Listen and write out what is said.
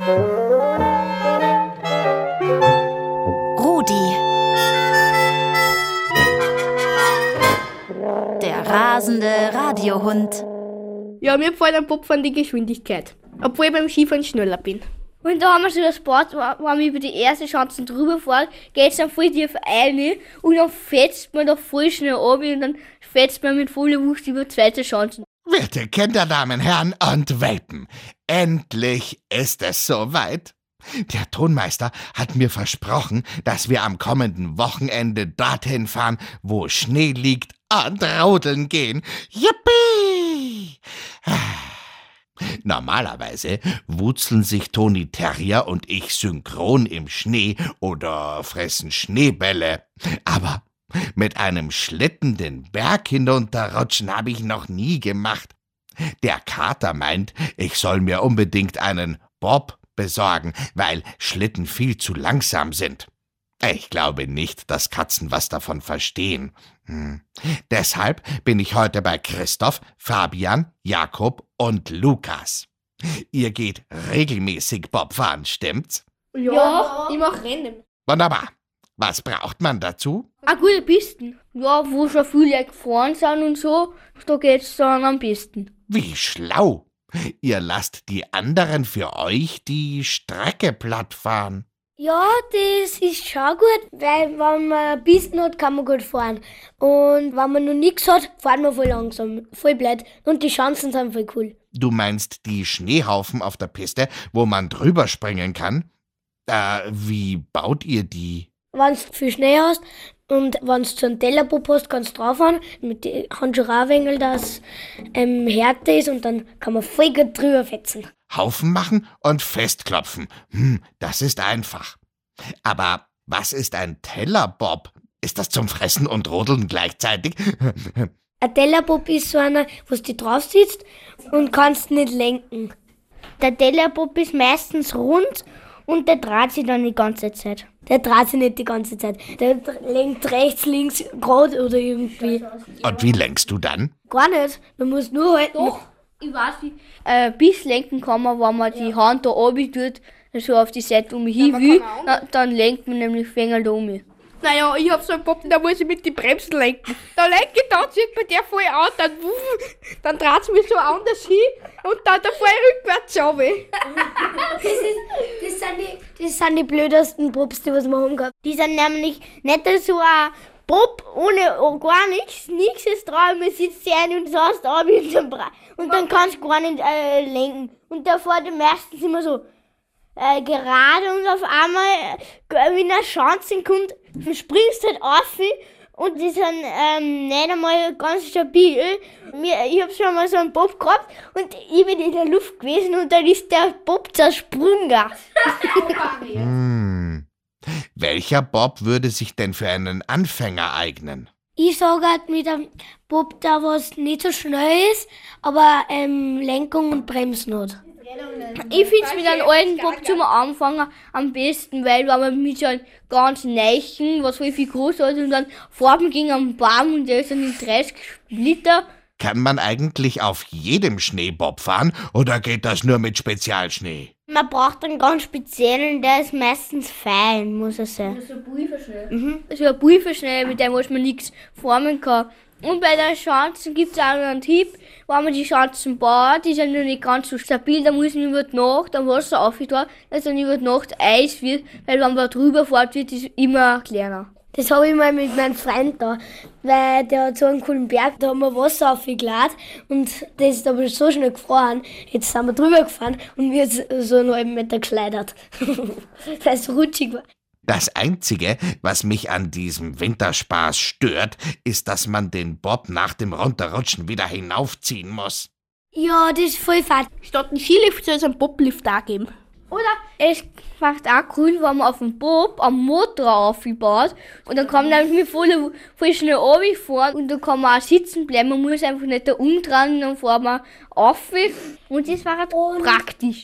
Rudi. Der rasende Radiohund. Ja, mir gefällt am Popfahren die Geschwindigkeit. Obwohl ich beim Skifahren schneller bin. Und da haben wir so das Sport, wenn man über die erste Chancen drüber fährt, geht's dann voll tief rein und dann fetzt man da voll schnell ab und dann fetzt man mit voller Wucht über die zweite Chancen. Werte Kinder, Damen, Herren und Welpen, endlich ist es soweit. Der Tonmeister hat mir versprochen, dass wir am kommenden Wochenende dorthin fahren, wo Schnee liegt und rodeln gehen. Yippie! Normalerweise wutzeln sich Toni Terrier und ich synchron im Schnee oder fressen Schneebälle. Aber mit einem Schlitten den Berg hinunterrutschen habe ich noch nie gemacht. Der Kater meint, ich soll mir unbedingt einen Bob besorgen, weil Schlitten viel zu langsam sind. Ich glaube nicht, dass Katzen was davon verstehen. Hm. Deshalb bin ich heute bei Christoph, Fabian, Jakob und Lukas. Ihr geht regelmäßig Bob fahren, stimmt's? Ja, ich mach Rennen. Wunderbar. Was braucht man dazu? Ah, gute Pisten. Ja, wo schon viele gefahren sind und so, da geht's dann am besten. Wie schlau. Ihr lasst die anderen für euch die Strecke platt fahren. Ja, das ist schon gut, weil wenn man Pisten hat, kann man gut fahren. Und wenn man noch nichts hat, fahren wir voll langsam, voll blöd. Und die Chancen sind voll cool. Du meinst die Schneehaufen auf der Piste, wo man drüber springen kann? Äh, wie baut ihr die? Wenn du viel Schnee hast und wenn du so einen Tellerpop hast, kannst du draufhauen mit den Handschuhe dass ähm, Härte ist und dann kann man voll gut drüber fetzen. Haufen machen und festklopfen. Hm, das ist einfach. Aber was ist ein Tellerbob? Ist das zum Fressen und Rodeln gleichzeitig? Ein Tellerbob ist so einer, wo du drauf sitzt und kannst nicht lenken. Der Tellerbob ist meistens rund und der dreht sich dann die ganze Zeit. Der dreht sich nicht die ganze Zeit. Der lenkt rechts, links, gerade oder irgendwie. Und wie lenkst du dann? Gar nicht. Man muss nur halten. Doch, ich weiß wie. Äh, bis lenken kann man, wenn man die Hand da oben tut, so auf die Seite um mich hin will, dann lenkt man nämlich Fänger da um. Naja, ich hab so einen Pop, da muss ich mit den Bremsen lenken. Da lenke ich, dann zieht mir der voll an, dann, dann dreht es mich so anders hin und dann da voll rückwärts runter. Das, ist, das, sind die, das sind die blödesten Pops, die was wir haben gehabt. Die sind nämlich nicht so ein Pop ohne oh, gar nichts, nichts ist dran, man sitzt hier ein und saßt ab Brei. Und dann kannst du gar nicht äh, lenken. Und da fährt meistens immer so äh, gerade und auf einmal, äh, wenn eine Chance kommt, springst du halt auf und die sind ähm, nicht einmal ganz stabil. Mir, ich habe schon mal so einen Bob gehabt und ich bin in der Luft gewesen und dann ist der Bob zersprungen. hm. Welcher Bob würde sich denn für einen Anfänger eignen? Ich sage halt mit einem Bob, der was nicht so schnell ist, aber ähm, Lenkung und Bremsen hat. Ich finde es mit einem alten Bob zum Anfang am besten, weil wenn man mit so einem ganz neichen, was voll viel groß ist, und dann Farben gegen einen Baum und der ist dann in 30 Splitter. Kann man eigentlich auf jedem Schneebob fahren oder geht das nur mit Spezialschnee? Man braucht einen ganz speziellen, der ist meistens fein, muss er sein. Das ist ein Pulverschnee. Mhm. Das ist ein Pulverschnee, mit dem was man nichts formen kann. Und bei den Schanzen gibt es auch noch einen Tipp, wenn man die Schanzen baut, die sind noch nicht ganz so stabil, da muss man über die Nacht am Wasser aufgetan, dass dann über die Nacht Eis wird, weil wenn man drüber fährt, wird es immer kleiner. Das habe ich mal mit meinem Freund da, weil der hat so einen coolen Berg, da haben wir Wasser aufgeladen und das ist aber so schnell gefroren. Jetzt sind wir drüber gefahren und wir sind so einen halben Meter geschleudert, weil es so rutschig war. Das Einzige, was mich an diesem Winterspaß stört, ist, dass man den Bob nach dem Runterrutschen wieder hinaufziehen muss. Ja, das ist voll fad. Statt einen Skilift soll es einen Boblift da geben. Oder es macht auch cool, wenn man auf dem Bob am Motor aufbaut und dann kann man nämlich voll, voll schnell runterfahren und dann kann man auch sitzen bleiben. Man muss einfach nicht da umdrehen und dann fahren wir auf und das war halt praktisch.